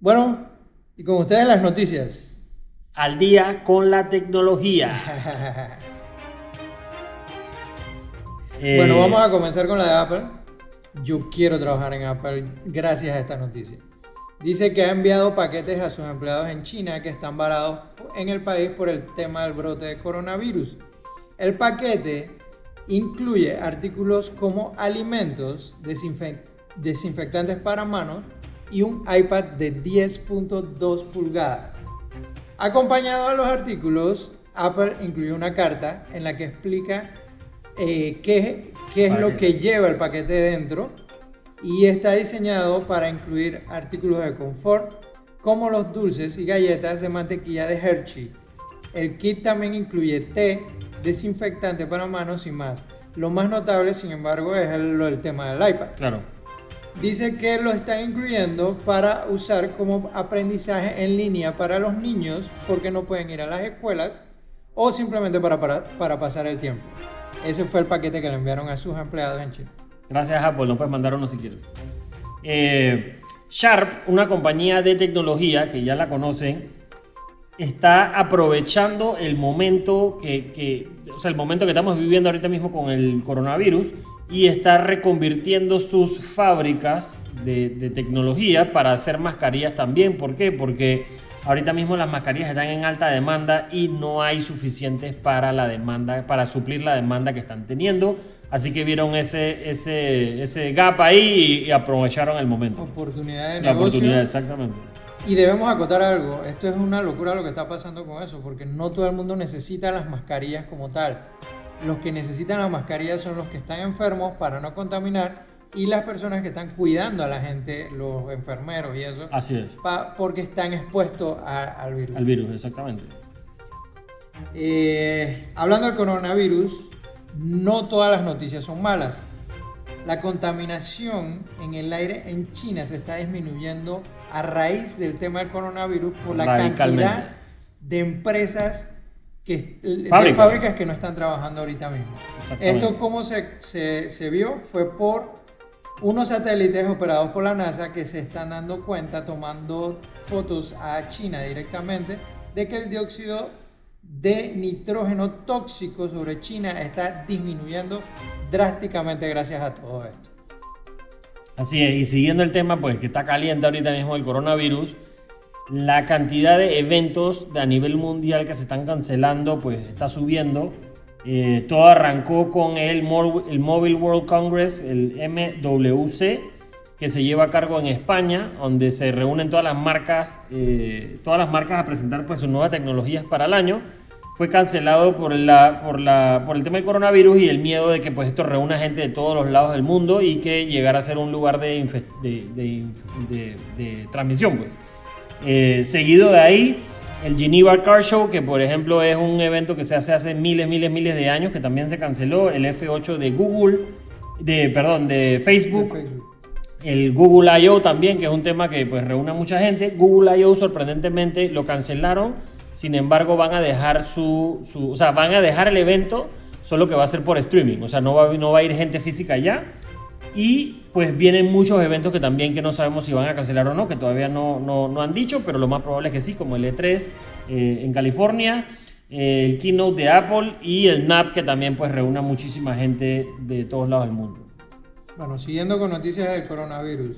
Bueno, y con ustedes las noticias. Al día con la tecnología. Bueno, Eh, vamos a comenzar con la de Apple. Yo quiero trabajar en Apple gracias a esta noticia. Dice que ha enviado paquetes a sus empleados en China que están varados en el país por el tema del brote de coronavirus. El paquete incluye artículos como alimentos, desinfe- desinfectantes para manos y un iPad de 10.2 pulgadas. Acompañado a los artículos, Apple incluyó una carta en la que explica eh, qué, qué es lo que lleva el paquete dentro y está diseñado para incluir artículos de confort como los dulces y galletas de mantequilla de Hershey. El kit también incluye té, desinfectante para manos y más. Lo más notable, sin embargo, es el, tema del iPad. Claro. Dice que lo están incluyendo para usar como aprendizaje en línea para los niños porque no pueden ir a las escuelas o simplemente para, para, para pasar el tiempo. Ese fue el paquete que le enviaron a sus empleados en China. Gracias Apple, no puedes mandar uno si quieres. Eh, Sharp, una compañía de tecnología que ya la conocen, está aprovechando el momento que, que- o sea, el momento que estamos viviendo ahorita mismo con el coronavirus y está reconvirtiendo sus fábricas de, de tecnología para hacer mascarillas también. ¿Por qué? Porque ahorita mismo las mascarillas están en alta demanda y no hay suficientes para la demanda, para suplir la demanda que están teniendo. Así que vieron ese, ese, ese gap ahí y, y aprovecharon el momento. Oportunidad de La negocio. oportunidad, exactamente. Y debemos acotar algo, esto es una locura lo que está pasando con eso, porque no todo el mundo necesita las mascarillas como tal. Los que necesitan las mascarillas son los que están enfermos para no contaminar y las personas que están cuidando a la gente, los enfermeros y eso, Así es. pa- porque están expuestos a- al virus. Al virus, exactamente. Eh, hablando del coronavirus, no todas las noticias son malas. La contaminación en el aire en China se está disminuyendo a raíz del tema del coronavirus por la cantidad de empresas que de Fábricas. fábricas que no están trabajando ahorita mismo. Esto cómo se, se, se vio fue por unos satélites operados por la NASA que se están dando cuenta tomando fotos a China directamente de que el dióxido de nitrógeno tóxico sobre China está disminuyendo drásticamente gracias a todo esto. Así es, y siguiendo el tema, pues que está caliente ahorita mismo el coronavirus, la cantidad de eventos a nivel mundial que se están cancelando, pues está subiendo. Eh, todo arrancó con el, Mobile World Congress, el MWC, que se lleva a cargo en España, donde se reúnen todas las marcas, eh, todas las marcas a presentar pues sus nuevas tecnologías para el año. Fue cancelado por, el tema del coronavirus y el miedo de que pues, esto reúna gente de todos los lados del mundo y que llegara a ser un lugar de- de transmisión. Pues. Eh, seguido de ahí, el Geneva Car Show, que por ejemplo es un evento que se hace hace miles, miles, miles de años, que también se canceló. El F8 de Google, de, perdón, de Facebook. De Facebook. El Google I.O. también, que es un tema que pues reúne a mucha gente. Google I.O. sorprendentemente lo cancelaron. Sin embargo, van a dejar su, su- O sea, van a dejar el evento, solo que va a ser por streaming. O sea, no va, no va a ir gente física allá. Y pues vienen muchos eventos que también que no sabemos si van a cancelar o no, que todavía no, no, no han dicho, pero lo más probable es que sí, como el E3 eh, en California, eh, el Keynote de Apple y el NAP, que también pues reúne a muchísima gente de todos lados del mundo. Bueno, siguiendo con noticias del coronavirus,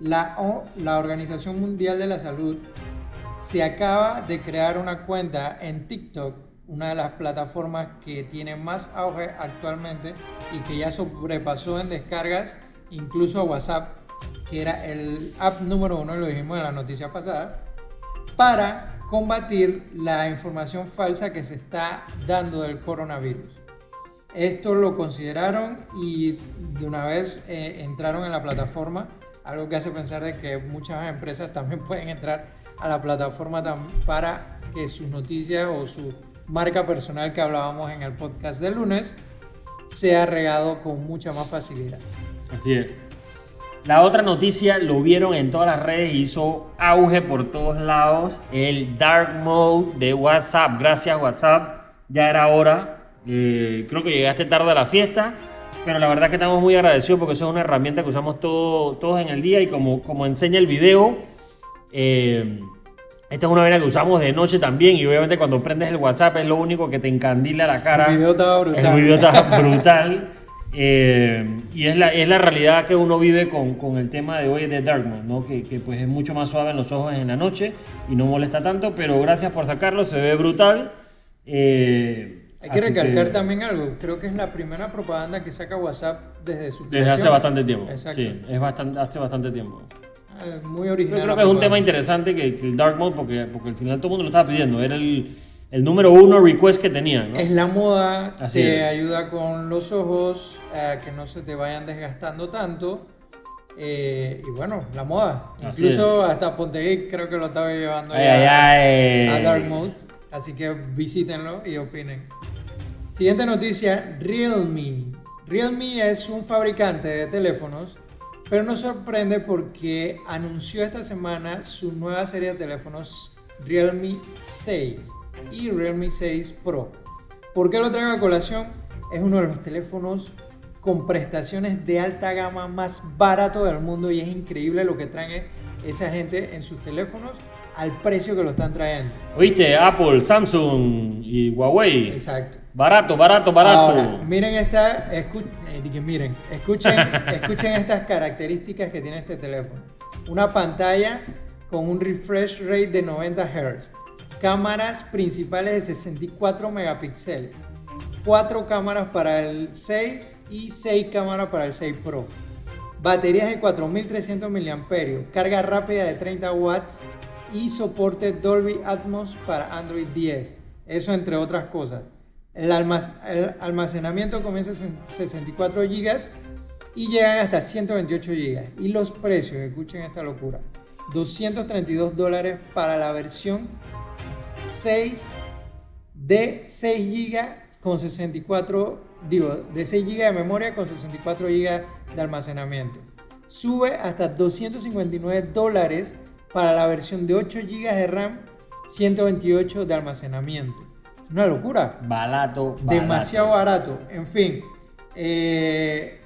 la, O- la Organización Mundial de la Salud se acaba de crear una cuenta en TikTok, una de las plataformas que tiene más auge actualmente y que ya sobrepasó en descargas incluso WhatsApp, que era el app número uno, lo dijimos en la noticia pasada, para combatir la información falsa que se está dando del coronavirus. Esto lo consideraron y de una vez eh, entraron en la plataforma, algo que hace pensar de que muchas empresas también pueden entrar a la plataforma para que sus noticias o su marca personal que hablábamos en el podcast del lunes sea regado con mucha más facilidad. Así es. La otra noticia lo vieron en todas las redes, hizo auge por todos lados. El dark mode de WhatsApp. Gracias WhatsApp. Ya era hora. Eh, creo que llegaste tarde a la fiesta. Pero la verdad que estamos muy agradecidos porque eso es una herramienta que usamos todo- todos en el día. Y como, como enseña el video, Eh, esta es una vaina que usamos de noche también y obviamente cuando prendes el WhatsApp es lo único que te encandila la cara. El video estaba brutal. El video está brutal. Eh, y es la, es la realidad que uno vive con, con el tema de hoy de Dark Mode, ¿no? Que, que, pues es mucho más suave en los ojos en la noche y no molesta tanto, pero gracias por sacarlo, se ve brutal. Eh, Hay que recalcar que, también algo, creo que es la primera propaganda que saca WhatsApp desde su Desde hace bastante tiempo. Exacto. Sí, es bastante, hace bastante tiempo. Ah, muy original. Yo creo que es un tema interesante que, que, el Dark Mode, porque, porque al final todo el mundo lo estaba pidiendo, era el el número uno request que tenía. ¿no? Es la moda, Así te es. ayuda con los ojos, eh, que no se te vayan desgastando tanto. Eh, y bueno, la moda. Así Incluso es. hasta Ponte creo que lo estaba llevando ay, ya ay, a Dark Mode. Así que visítenlo y opinen. Siguiente noticia, Realme. Realme es un fabricante de teléfonos, pero nos sorprende porque anunció esta semana su nueva serie de teléfonos Realme 6 y Realme 6 Pro. ¿Por qué lo traigo a colación? Es uno de los teléfonos con prestaciones de alta gama más barato del mundo y es increíble lo que traen esa gente en sus teléfonos al precio que lo están trayendo. ¿Oíste? Apple, Samsung y Huawei. Exacto. Barato, barato, barato. Ahora, miren esta, escu eh, miren, escuchen, escuchen estas características que tiene este teléfono. Una pantalla con un refresh rate de 90 Hz cámaras principales de 64 megapíxeles, 4 cámaras para el 6 y 6 cámaras para el 6 Pro, baterías de 4300 mAh, carga rápida de 30 watts y soporte Dolby Atmos para Android 10. Eso entre otras cosas. El, almacenamiento comienza en 64 GB y llegan hasta 128 GB. Y los precios, escuchen esta locura. 232 dólares para la versión 6 de 6 GB con 64, digo, de 6 GB de memoria con 64 GB de almacenamiento. Sube hasta 259 dólares para la versión de 8 GB de RAM, 128 de almacenamiento. Es una locura. Barato. Demasiado barato. En fin, eh,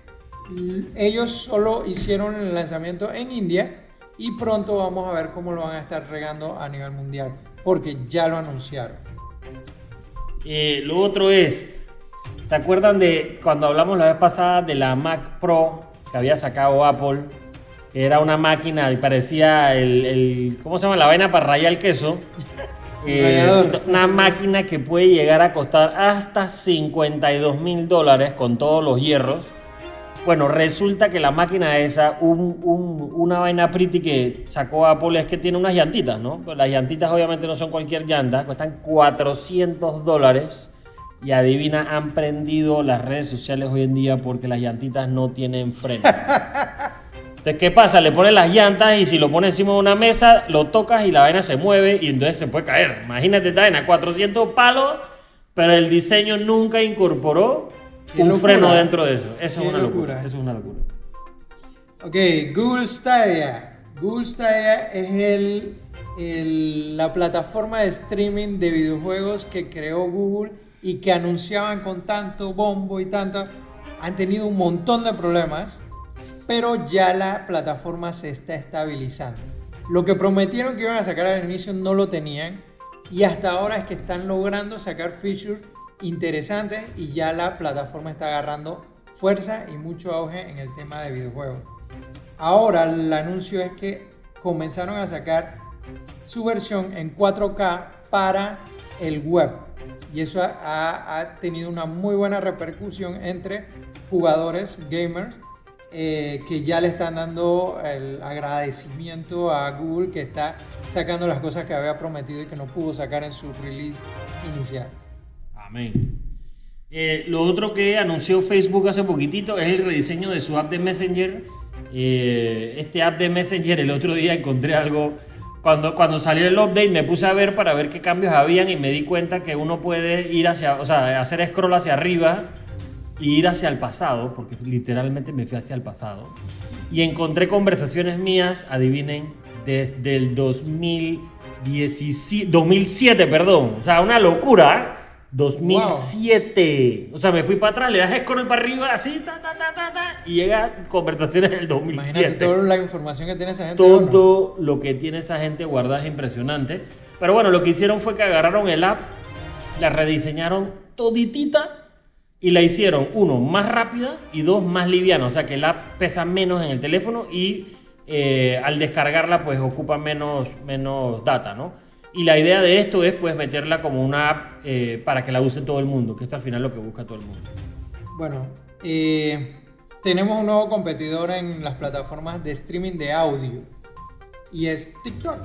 ellos solo hicieron el lanzamiento en India y pronto vamos a ver cómo lo van a estar regando a nivel mundial porque ya lo anunciaron. Eh, lo otro es, ¿se acuerdan de cuando hablamos la vez pasada de la Mac Pro que había sacado Apple? Era una máquina y parecía el, el ¿cómo se llama? La vaina para rayar el queso. Eh, una máquina que puede llegar a costar hasta 52 mil dólares con todos los hierros. Bueno, resulta que la máquina esa, un, un, una vaina pretty que sacó Apple es que tiene unas llantitas, ¿no? Pues las llantitas obviamente no son cualquier llanta, cuestan 400 dólares. Y adivina, han prendido las redes sociales hoy en día porque las llantitas no tienen freno. Entonces, ¿qué pasa? Le pones las llantas y si lo pones encima de una mesa, lo tocas y la vaina se mueve y entonces se puede caer. Imagínate esta vaina, 400 palos, pero el diseño nunca incorporó un locura. freno dentro de eso. Eso es una locura. locura. Eso es una locura. Ok, Google Stadia. Google Stadia es el, el, la plataforma de streaming de videojuegos que creó Google y que anunciaban con tanto bombo y tanto. Han tenido un montón de problemas, pero ya la plataforma se está estabilizando. Lo que prometieron que iban a sacar al inicio no lo tenían y hasta ahora es que están logrando sacar features interesantes y ya la plataforma está agarrando fuerza y mucho auge en el tema de videojuegos. Ahora el anuncio es que comenzaron a sacar su versión en 4K para el web y eso ha, ha tenido una muy buena repercusión entre jugadores, gamers, eh, que ya le están dando el agradecimiento a Google que está sacando las cosas que había prometido y que no pudo sacar en su release inicial. Eh, lo otro que anunció Facebook hace poquitito es el rediseño de su app de Messenger. Eh, este app de Messenger, el otro día encontré algo. Cuando, cuando salió el update me puse a ver para ver qué cambios habían y me di cuenta que uno puede ir hacia, o sea, hacer scroll hacia arriba y ir hacia el pasado, porque literalmente me fui hacia el pasado. Y encontré conversaciones mías, adivinen, desde el 2017, 2007, perdón. O sea, una locura. 2007. Wow. O sea, me fui para atrás, le das scroll para arriba, así, ta, ta, ta, ta, ta, y llega conversaciones del Imagínate 2007. toda la información que tiene esa gente. Todo lo que tiene esa gente guardada es impresionante. Pero bueno, lo que hicieron fue que agarraron el app, la rediseñaron toditita y la hicieron, uno, más rápida y dos, más liviana. O sea que el app pesa menos en el teléfono y eh, al descargarla pues ocupa menos, menos data, ¿no? Y la idea de esto es pues meterla como una app eh, para que la use todo el mundo, que esto al final es lo que busca todo el mundo. Bueno, eh, tenemos un nuevo competidor en las plataformas de streaming de audio y es TikTok.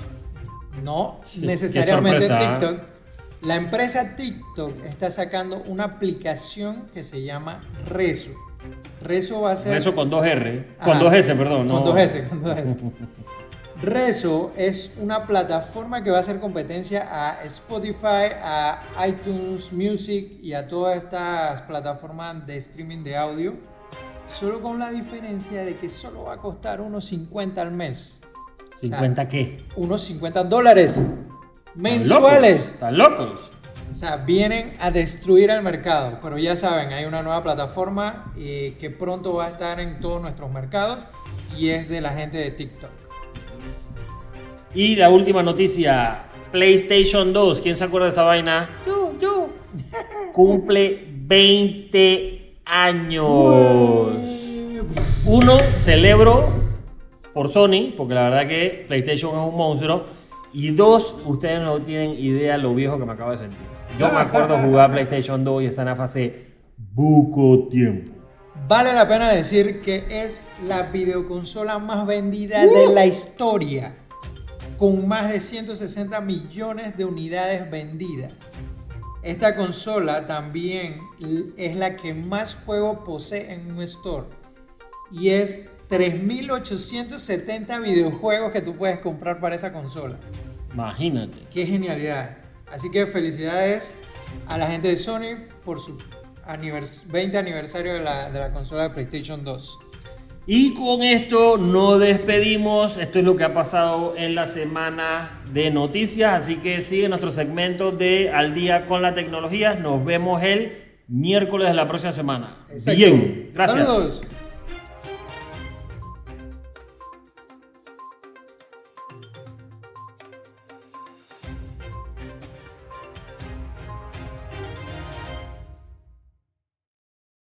No Sí, necesariamente ¿eh? TikTok. La empresa TikTok está sacando una aplicación que se llama Rezo. Rezo va a ser. Eso con dos R, con Ajá, dos S, perdón. Con no. dos S, con dos S. Rezo es una plataforma que va a hacer competencia a Spotify, a iTunes Music y a todas estas plataformas de streaming de audio. Solo con la diferencia de que solo va a costar unos 50 al mes. ¿50 qué? Unos 50 dólares ¿Están mensuales. locos? ¿Están locos? O sea, vienen a destruir el mercado. Pero ya saben, hay una nueva plataforma eh, que pronto va a estar en todos nuestros mercados y es de la gente de TikTok. Y la última noticia, PlayStation 2, ¿quién se acuerda de esa vaina? Yo, yo. Cumple 20 años. Uno, celebro por Sony, porque la verdad que PlayStation es un monstruo. Y dos, ustedes no tienen idea lo viejo que me acabo de sentir. Yo me acuerdo jugar PlayStation 2 y esa nafa hace buco tiempo. Vale la pena decir que es la videoconsola más vendida de la historia, con más de 160 millones de unidades vendidas. Esta consola también es la que más juegos posee en un store y es 3.870 videojuegos que tú puedes comprar para esa consola. Imagínate. Qué genialidad. Así que felicidades a la gente de Sony por su anivers- 20 aniversario de la, de la consola de PlayStation 2. Y con esto nos despedimos. Esto es lo que ha pasado en la semana de noticias. Así que sigue nuestro segmento de Al día con la tecnología. Nos vemos el miércoles de la próxima semana. Exacto. Bien, gracias. Saludos.